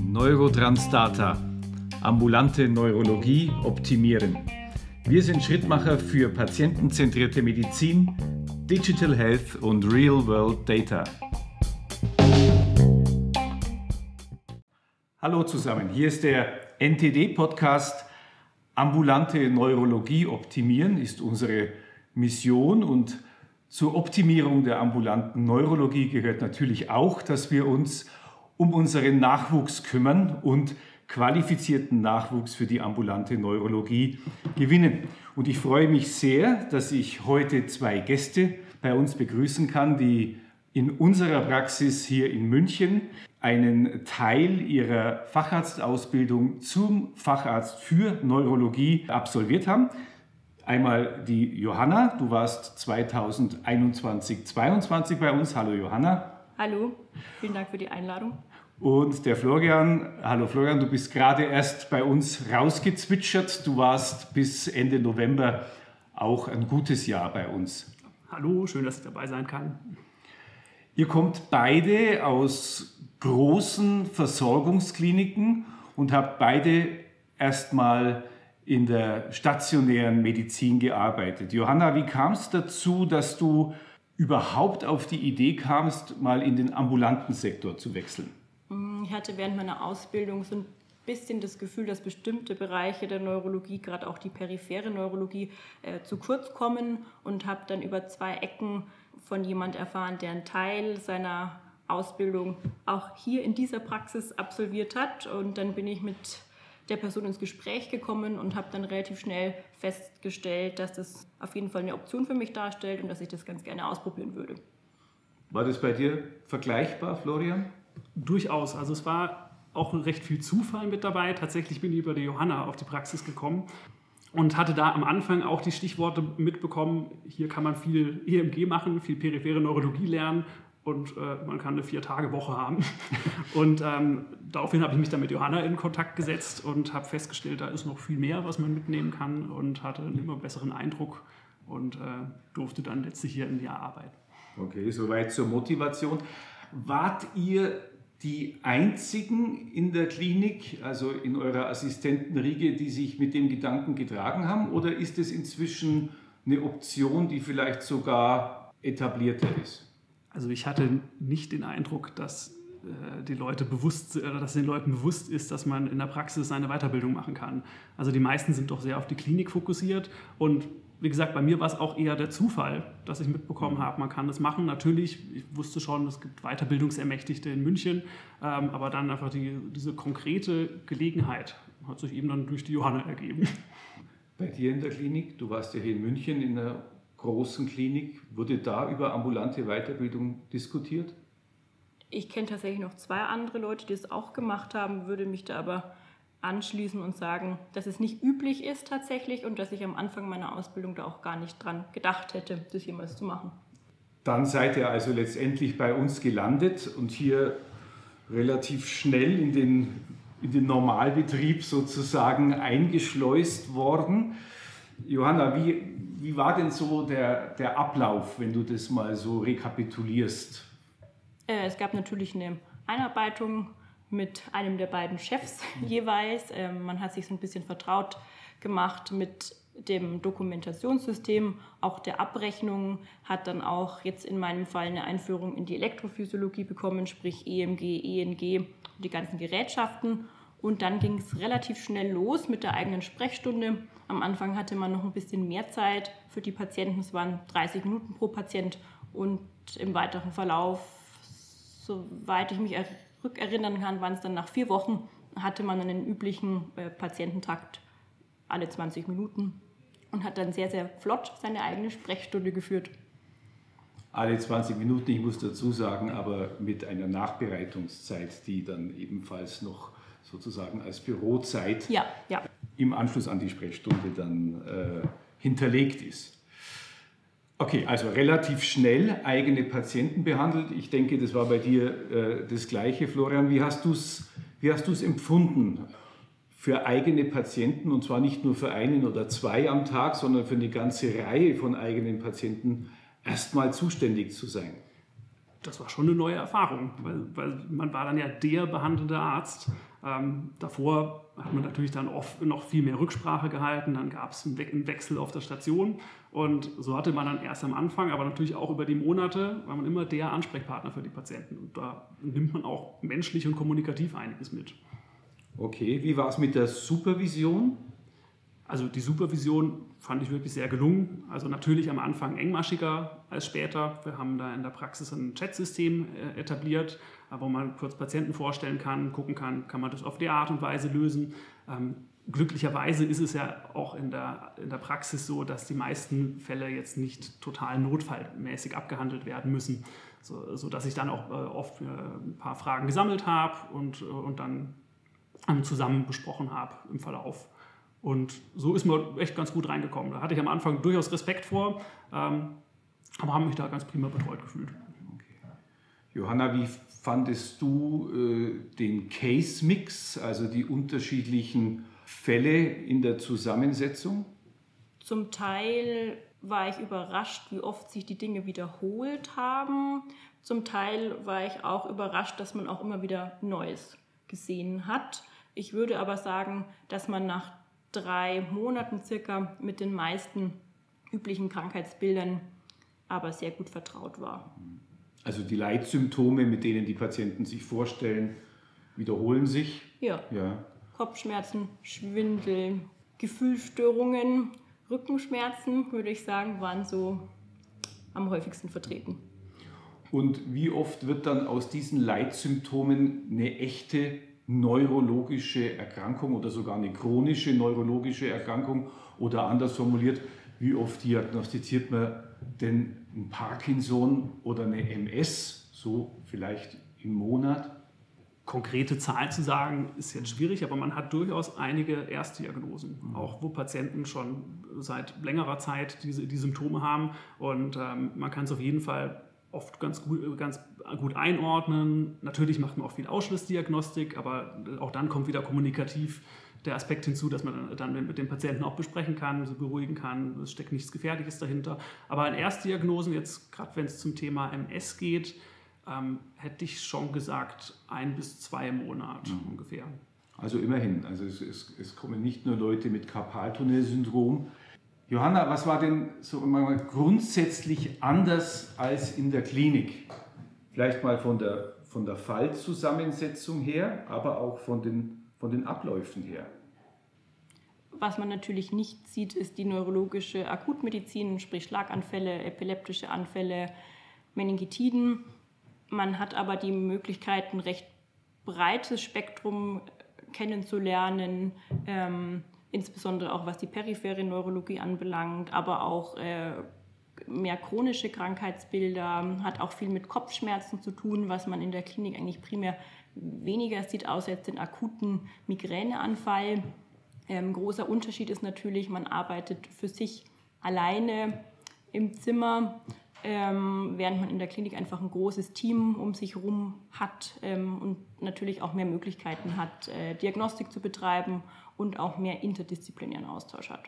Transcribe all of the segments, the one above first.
Neurotransdata. Ambulante Neurologie optimieren. Wir sind Schrittmacher für patientenzentrierte Medizin, Digital Health und Real World Data. Hallo zusammen, hier ist der NTD-Podcast Ambulante Neurologie optimieren ist unsere Mission und zur Optimierung der ambulanten Neurologie gehört natürlich auch, dass wir uns um unseren Nachwuchs kümmern und qualifizierten Nachwuchs für die ambulante Neurologie gewinnen. Und ich freue mich sehr, dass ich heute zwei Gäste bei uns begrüßen kann, die in unserer Praxis hier in München einen Teil ihrer Facharztausbildung zum Facharzt für Neurologie absolviert haben. Einmal die Johanna, du warst 2021, 2022 bei uns. Hallo Johanna. Hallo, vielen Dank für die Einladung. Und der Florian, hallo Florian, du bist gerade erst bei uns rausgezwitschert. Du warst bis Ende November auch ein gutes Jahr bei uns. Hallo, schön, dass ich dabei sein kann. Ihr kommt beide aus großen Versorgungskliniken und habt beide erstmal in der stationären Medizin gearbeitet. Johanna, wie kam es dazu, dass du überhaupt auf die Idee kamst, mal in den ambulanten Sektor zu wechseln? Ich hatte während meiner Ausbildung so ein bisschen das Gefühl, dass bestimmte Bereiche der Neurologie, gerade auch die periphere Neurologie, äh, zu kurz kommen und habe dann über zwei Ecken von jemand erfahren, der einen Teil seiner Ausbildung auch hier in dieser Praxis absolviert hat. Und dann bin ich mit der Person ins Gespräch gekommen und habe dann relativ schnell festgestellt, dass das auf jeden Fall eine Option für mich darstellt und dass ich das ganz gerne ausprobieren würde. War das bei dir vergleichbar, Florian? Durchaus. Also es war auch recht viel Zufall mit dabei. Tatsächlich bin ich über die Johanna auf die Praxis gekommen und hatte da am Anfang auch die Stichworte mitbekommen, hier kann man viel EMG machen, viel periphere Neurologie lernen und äh, man kann eine Vier-Tage-Woche haben. Und ähm, daraufhin habe ich mich dann mit Johanna in Kontakt gesetzt und habe festgestellt, da ist noch viel mehr, was man mitnehmen kann und hatte einen immer besseren Eindruck und äh, durfte dann letztlich hier ein Jahr arbeiten. Okay, soweit zur Motivation. Wart ihr die einzigen in der Klinik, also in eurer Assistentenriege, die sich mit dem Gedanken getragen haben? Oder ist es inzwischen eine Option, die vielleicht sogar etablierter ist? Also ich hatte nicht den Eindruck, dass äh, die Leute bewusst, oder dass den Leuten bewusst ist, dass man in der Praxis eine Weiterbildung machen kann. Also die meisten sind doch sehr auf die Klinik fokussiert und wie gesagt, bei mir war es auch eher der Zufall, dass ich mitbekommen habe, man kann das machen. Natürlich, ich wusste schon, es gibt Weiterbildungsermächtigte in München, ähm, aber dann einfach die, diese konkrete Gelegenheit hat sich eben dann durch die Johanna ergeben. Bei dir in der Klinik, du warst ja hier in München in der großen Klinik, wurde da über ambulante Weiterbildung diskutiert? Ich kenne tatsächlich noch zwei andere Leute, die es auch gemacht haben, würde mich da aber anschließen und sagen, dass es nicht üblich ist tatsächlich und dass ich am Anfang meiner Ausbildung da auch gar nicht dran gedacht hätte, das jemals zu machen. Dann seid ihr also letztendlich bei uns gelandet und hier relativ schnell in den, in den Normalbetrieb sozusagen eingeschleust worden. Johanna, wie, wie war denn so der, der Ablauf, wenn du das mal so rekapitulierst? Äh, es gab natürlich eine Einarbeitung mit einem der beiden Chefs jeweils. Ähm, man hat sich so ein bisschen vertraut gemacht mit dem Dokumentationssystem, auch der Abrechnung, hat dann auch jetzt in meinem Fall eine Einführung in die Elektrophysiologie bekommen, sprich EMG, ENG, die ganzen Gerätschaften. Und dann ging es relativ schnell los mit der eigenen Sprechstunde. Am Anfang hatte man noch ein bisschen mehr Zeit für die Patienten. Es waren 30 Minuten pro Patient. Und im weiteren Verlauf, soweit ich mich rückerinnern kann, waren es dann nach vier Wochen, hatte man einen üblichen äh, Patiententakt alle 20 Minuten und hat dann sehr, sehr flott seine eigene Sprechstunde geführt. Alle 20 Minuten, ich muss dazu sagen, aber mit einer Nachbereitungszeit, die dann ebenfalls noch sozusagen als Bürozeit ja, ja. im Anschluss an die Sprechstunde dann äh, hinterlegt ist. Okay, also relativ schnell eigene Patienten behandelt. Ich denke, das war bei dir äh, das Gleiche, Florian. Wie hast du es wie hast du's empfunden, für eigene Patienten, und zwar nicht nur für einen oder zwei am Tag, sondern für eine ganze Reihe von eigenen Patienten, erstmal zuständig zu sein? das war schon eine neue Erfahrung, weil, weil man war dann ja der behandelnde Arzt. Ähm, davor hat man natürlich dann oft noch viel mehr Rücksprache gehalten, dann gab es einen, We einen, Wechsel auf der Station und so hatte man dann erst am Anfang, aber natürlich auch über die Monate, war man immer der Ansprechpartner für die Patienten und da nimmt man auch menschlich und kommunikativ einiges mit. Okay, wie war es mit der Supervision? Also die Supervision fand ich wirklich sehr gelungen. Also natürlich am Anfang engmaschiger als später. Wir haben da in der Praxis ein Chatsystem äh, etabliert, äh, wo man kurz Patienten vorstellen kann, gucken kann, kann man das auf die Art und Weise lösen. Ähm, glücklicherweise ist es ja auch in der, in der Praxis so, dass die meisten Fälle jetzt nicht total notfallmäßig abgehandelt werden müssen, so, sodass ich dann auch äh, oft ein paar Fragen gesammelt habe und, und dann ähm, zusammen besprochen habe im Verlauf. Und so ist man echt ganz gut reingekommen. Da hatte ich am Anfang durchaus Respekt vor, ähm, aber habe mich da ganz prima betreut gefühlt. Okay. Johanna, wie fandest du äh, den Case-Mix, also die unterschiedlichen Fälle in der Zusammensetzung? Zum Teil war ich überrascht, wie oft sich die Dinge wiederholt haben. Zum Teil war ich auch überrascht, dass man auch immer wieder Neues gesehen hat. Ich würde aber sagen, dass man nach drei Monaten circa mit den meisten üblichen Krankheitsbildern aber sehr gut vertraut war. Also die Leitsymptome, mit denen die Patienten sich vorstellen, wiederholen sich? Ja. ja. Kopfschmerzen, Schwindel, Gefühlsstörungen, Rückenschmerzen, würde ich sagen, waren so am häufigsten vertreten. Und wie oft wird dann aus diesen Leitsymptomen eine echte neurologische Erkrankung oder sogar eine chronische neurologische Erkrankung oder anders formuliert, wie oft diagnostiziert man denn ein Parkinson oder eine MS, so vielleicht im Monat? Konkrete Zahlen zu sagen, ist jetzt schwierig, aber man hat durchaus einige Erstdiagnosen, mhm. auch wo Patienten schon seit längerer Zeit diese, die Symptome haben. Und ähm, man kann es auf jeden Fall oft ganz gut, ganz gut einordnen. Natürlich macht man auch viel Ausschlussdiagnostik, aber auch dann kommt wieder kommunikativ der Aspekt hinzu, dass man dann mit dem Patienten auch besprechen kann, sie beruhigen kann, es steckt nichts Gefährliches dahinter. Aber in Erstdiagnosen, jetzt gerade wenn es zum Thema MS geht, ähm, hätte ich schon gesagt, ein bis zwei Monate mhm. ungefähr. Also immerhin, also es, es, es kommen nicht nur Leute mit Karpaltunnelsyndrom, Johanna, was war denn so grundsätzlich anders als in der Klinik? Vielleicht mal von der, von der Fallzusammensetzung her, aber auch von den, von den Abläufen her. Was man natürlich nicht sieht, ist die neurologische Akutmedizin, sprich Schlaganfälle, epileptische Anfälle, Meningitiden. Man hat aber die Möglichkeit, ein recht breites Spektrum kennenzulernen. Ähm, insbesondere auch was die periphere Neurologie anbelangt, aber auch äh, mehr chronische Krankheitsbilder, hat auch viel mit Kopfschmerzen zu tun, was man in der Klinik eigentlich primär weniger sieht, außer jetzt den akuten Migräneanfall. Ähm, großer Unterschied ist natürlich, man arbeitet für sich alleine im Zimmer, ähm, während man in der Klinik einfach ein großes Team um sich herum hat ähm, und natürlich auch mehr Möglichkeiten hat, äh, Diagnostik zu betreiben und auch mehr interdisziplinären Austausch hat.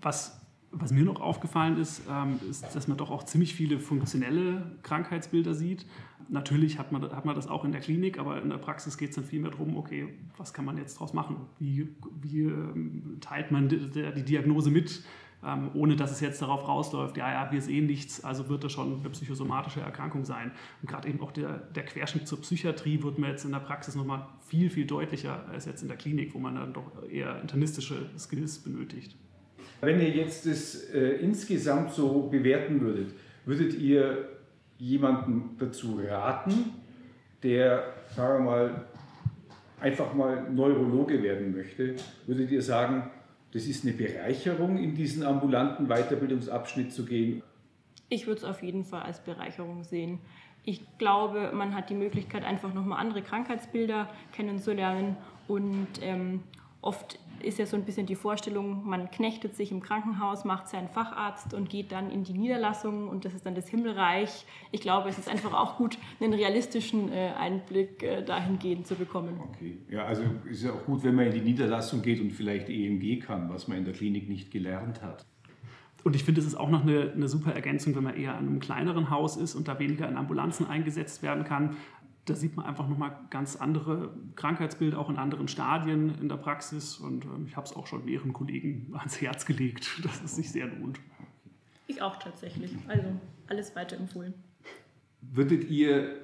Was, was mir noch aufgefallen ist, ähm, ist, dass man doch auch ziemlich viele funktionelle Krankheitsbilder sieht. Natürlich hat man, hat man das auch in der Klinik, aber in der Praxis geht es dann viel mehr darum, okay, was kann man jetzt daraus machen? Wie, wie ähm, teilt man die, die Diagnose mit? ähm, ohne dass es jetzt darauf rausläuft, ja, ja, wir sehen nichts, also wird das schon eine psychosomatische Erkrankung sein. Und gerade eben auch der, der Querschnitt zur Psychiatrie wird mir jetzt in der Praxis nochmal viel, viel deutlicher als jetzt in der Klinik, wo man dann doch eher internistische Skills benötigt. Wenn ihr jetzt das äh, insgesamt so bewerten würdet, würdet ihr jemanden dazu raten, der, sagen wir mal, einfach mal Neurologe werden möchte, würdet ihr sagen, das ist eine Bereicherung, in diesen ambulanten Weiterbildungsabschnitt zu gehen. Ich würde es auf jeden Fall als Bereicherung sehen. Ich glaube, man hat die Möglichkeit, einfach nochmal andere Krankheitsbilder kennenzulernen und ähm, oft ist ja so ein bisschen die Vorstellung, man knechtet sich im Krankenhaus, macht seinen Facharzt und geht dann in die Niederlassung und das ist dann das Himmelreich. Ich glaube, es ist einfach auch gut, einen realistischen äh, Einblick äh, dahingehend zu bekommen. Okay, ja, also ist ja auch gut, wenn man in die Niederlassung geht und vielleicht EMG kann, was man in der Klinik nicht gelernt hat. Und ich finde, es ist auch noch eine, eine super Ergänzung, wenn man eher an einem kleineren Haus ist und da weniger in Ambulanzen eingesetzt werden kann. Da sieht man einfach nochmal ganz andere Krankheitsbilder, auch in anderen Stadien in der Praxis. Und ähm, ich habe es auch schon mehreren Kollegen ans Herz gelegt, dass es sich sehr lohnt. Ich auch tatsächlich. Also alles weiter empfohlen. Würdet ihr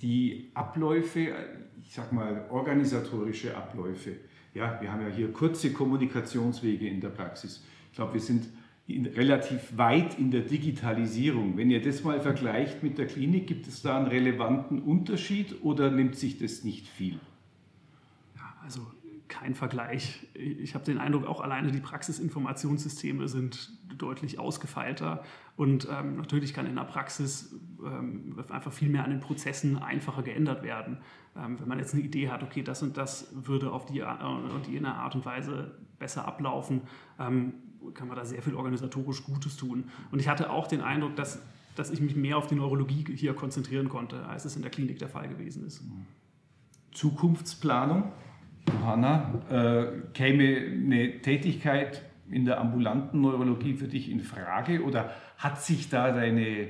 die Abläufe, ich sag mal organisatorische Abläufe, ja, wir haben ja hier kurze Kommunikationswege in der Praxis. Ich glaube, wir sind in, relativ weit in der Digitalisierung. Wenn ihr das mal vergleicht mit der Klinik, gibt es da einen relevanten Unterschied oder nimmt sich das nicht viel? Ja, also kein Vergleich. Ich habe den Eindruck, auch alleine die Praxisinformationssysteme sind deutlich ausgefeilter. Und ähm, natürlich kann in der Praxis ähm, einfach viel mehr an den Prozessen einfacher geändert werden. Ähm, wenn man jetzt eine Idee hat, okay, das und das würde auf die, äh, die in einer Art und Weise besser ablaufen, ähm, kann man da sehr viel organisatorisch Gutes tun. Und ich hatte auch den Eindruck, dass, dass ich mich mehr auf die Neurologie hier konzentrieren konnte, als es in der Klinik der Fall gewesen ist. Zukunftsplanung? Johanna, äh, käme eine Tätigkeit in der ambulanten Neurologie für dich in Frage oder hat sich da deine,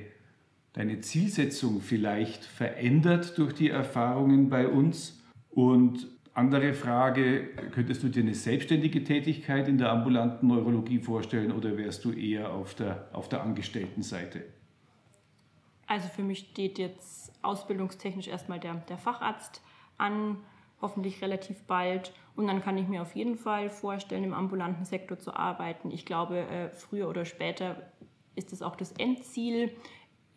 deine Zielsetzung vielleicht verändert durch die Erfahrungen bei uns? Und andere Frage, könntest du dir eine selbstständige Tätigkeit in der ambulanten Neurologie vorstellen oder wärst du eher auf der, auf der Angestelltenseite? Also für mich steht jetzt ausbildungstechnisch erstmal der, der Facharzt an hoffentlich relativ bald. Und dann kann ich mir auf jeden Fall vorstellen, im ambulanten Sektor zu arbeiten. Ich glaube, äh, früher oder später ist es auch das Endziel.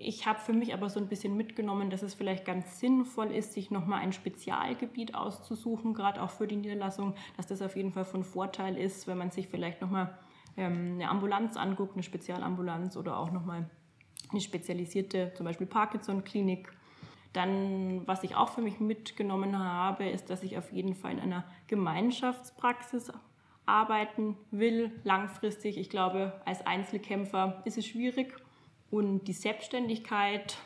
Ich habe für mich aber so ein bisschen mitgenommen, dass es vielleicht ganz sinnvoll ist, sich nochmal ein Spezialgebiet auszusuchen, gerade auch für die Niederlassung, dass das auf jeden Fall von Vorteil ist, wenn man sich vielleicht nochmal ähm, eine Ambulanz anguckt, eine Spezialambulanz oder auch nochmal eine spezialisierte, zum Beispiel Parkinson-Klinik dann, was ich auch für mich mitgenommen habe, ist, dass ich auf jeden Fall in einer Gemeinschaftspraxis arbeiten will, langfristig. Ich glaube, als Einzelkämpfer ist es schwierig. Und die Selbstständigkeit,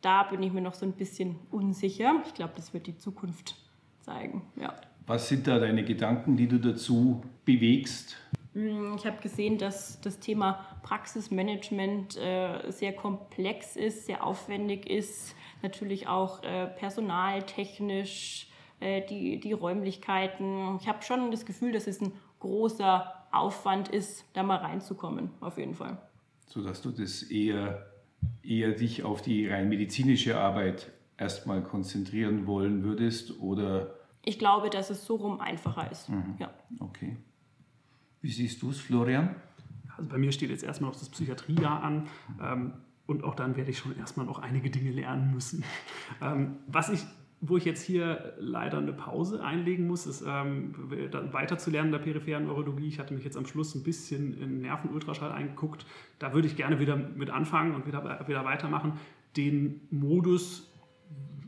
da bin ich mir noch so ein bisschen unsicher. Ich glaube, das wird die Zukunft zeigen. Ja. Was sind da deine Gedanken, die du dazu bewegst? Hm, ich habe gesehen, dass das Thema Praxismanagement äh, sehr komplex ist, sehr aufwendig ist natürlich auch äh, personaltechnisch, äh, die, die Räumlichkeiten. Ich habe schon das Gefühl, dass es ein großer Aufwand ist, da mal reinzukommen, auf jeden Fall. Sodass du das eher, eher dich auf die rein medizinische Arbeit erstmal konzentrieren wollen würdest oder? Ich glaube, dass es so rum einfacher ist. Mhm. Ja. Okay. Wie siehst du es, Florian? Also bei mir steht jetzt erstmal noch das Psychiatriejahr an. Ähm, und auch dann werde ich schon erstmal noch einige Dinge lernen müssen. Ähm, was ich, wo ich jetzt hier leider eine Pause einlegen muss, ist ähm, weiter zu lernen in der peripheren Neurologie. Ich hatte mich jetzt am Schluss ein bisschen in Nervenultraschall eingeguckt. Da würde ich gerne wieder mit anfangen und wieder, wieder weitermachen. Den Modus,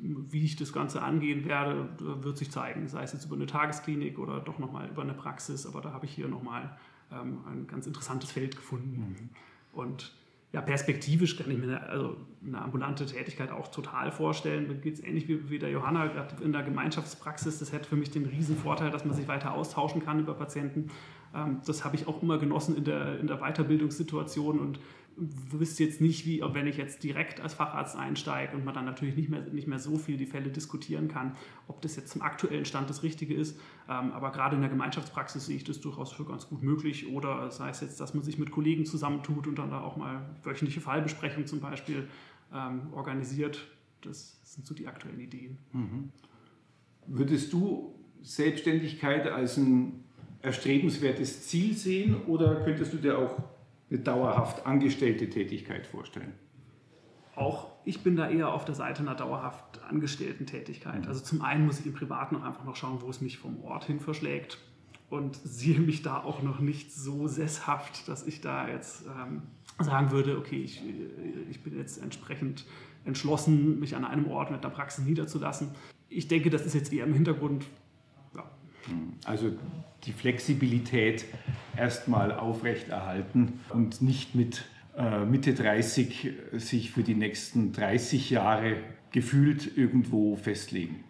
wie ich das Ganze angehen werde, wird sich zeigen. Sei es jetzt über eine Tagesklinik oder doch nochmal über eine Praxis. Aber da habe ich hier nochmal ähm, ein ganz interessantes Feld gefunden. Mhm. Und ja, perspektivisch kann ich mir eine, also eine ambulante Tätigkeit auch total vorstellen. Da geht es ähnlich wie, wie der Johanna, gerade in der Gemeinschaftspraxis. Das hätte für mich den riesen Vorteil, dass man sich weiter austauschen kann über Patienten. Ähm, das habe ich auch immer genossen in der, in der Weiterbildungssituation und wüsste jetzt nicht, wie, wenn ich jetzt direkt als Facharzt einsteige und man dann natürlich nicht mehr, nicht mehr so viel die Fälle diskutieren kann, ob das jetzt zum aktuellen Stand das Richtige ist. Ähm, aber gerade in der Gemeinschaftspraxis sehe ich das durchaus für ganz gut möglich. Oder sei es jetzt, dass man sich mit Kollegen zusammentut und dann da auch mal wöchentliche Fallbesprechungen zum Beispiel ähm, organisiert. Das sind so die aktuellen Ideen. Mhm. Würdest du Selbstständigkeit als ein erstrebenswertes Ziel sehen oder könntest du dir auch eine dauerhaft angestellte Tätigkeit vorstellen? Auch ich bin da eher auf der Seite einer dauerhaft angestellten Tätigkeit. Also zum einen muss ich im Privaten auch einfach noch schauen, wo es mich vom Ort hin verschlägt und sehe mich da auch noch nicht so sesshaft, dass ich da jetzt ähm, sagen würde, okay, ich, ich bin jetzt entsprechend entschlossen, mich an einem Ort mit der Praxis niederzulassen. Ich denke, das ist jetzt eher im Hintergrund. Ja. Also die Flexibilität erstmal aufrechterhalten und nicht mit äh, Mitte 30 sich für die nächsten 30 Jahre gefühlt irgendwo festlegen.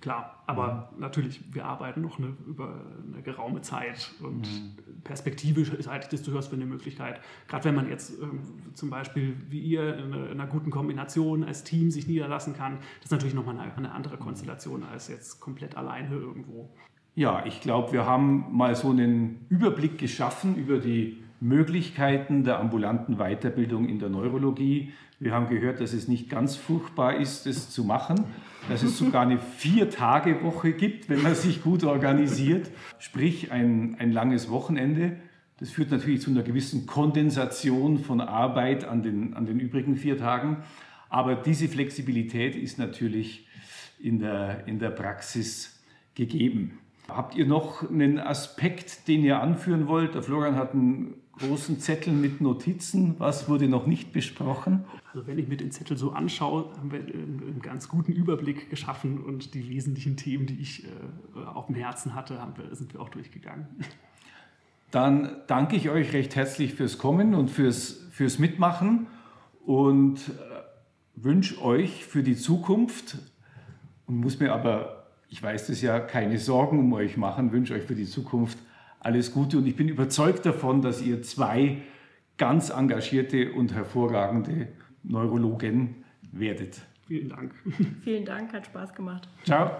Klar, aber natürlich, wir arbeiten noch eine, über eine geraume Zeit und mhm. perspektivisch halte ich das durchaus für eine Möglichkeit. Gerade wenn man jetzt ähm, zum Beispiel wie ihr in, in, einer guten Kombination als Team sich niederlassen kann, das ist natürlich nochmal eine, eine andere Konstellation als jetzt komplett alleine irgendwo. Ja, ich glaube, wir haben mal so einen Überblick geschaffen über die Möglichkeiten der ambulanten Weiterbildung in der Neurologie. Wir haben gehört, dass es nicht ganz furchtbar ist, das zu machen, dass es sogar eine Vier-Tage-Woche gibt, wenn man sich gut organisiert, sprich ein, ein langes Wochenende. Das führt natürlich zu einer gewissen Kondensation von Arbeit an den, an den übrigen vier Tagen. Aber diese Flexibilität ist natürlich in der, in der Praxis gegeben. Habt ihr noch einen Aspekt, den ihr anführen wollt? Der Florian hat einen großen Zettel mit Notizen. Was wurde noch nicht besprochen? Also wenn ich mir den Zettel so anschaue, haben wir einen ganz guten Überblick geschaffen und die wesentlichen Themen, die ich äh, auf dem Herzen hatte, wir, sind wir auch durchgegangen. Dann danke ich euch recht herzlich fürs Kommen und fürs, fürs Mitmachen und äh, wünsche euch für die Zukunft und muss mir aber ich weiß das ja, keine Sorgen um euch machen, wünsche euch für die Zukunft alles Gute und ich bin überzeugt davon, dass ihr zwei ganz engagierte und hervorragende Neurologen werdet. Vielen Dank. Vielen Dank, hat Spaß gemacht. Ciao.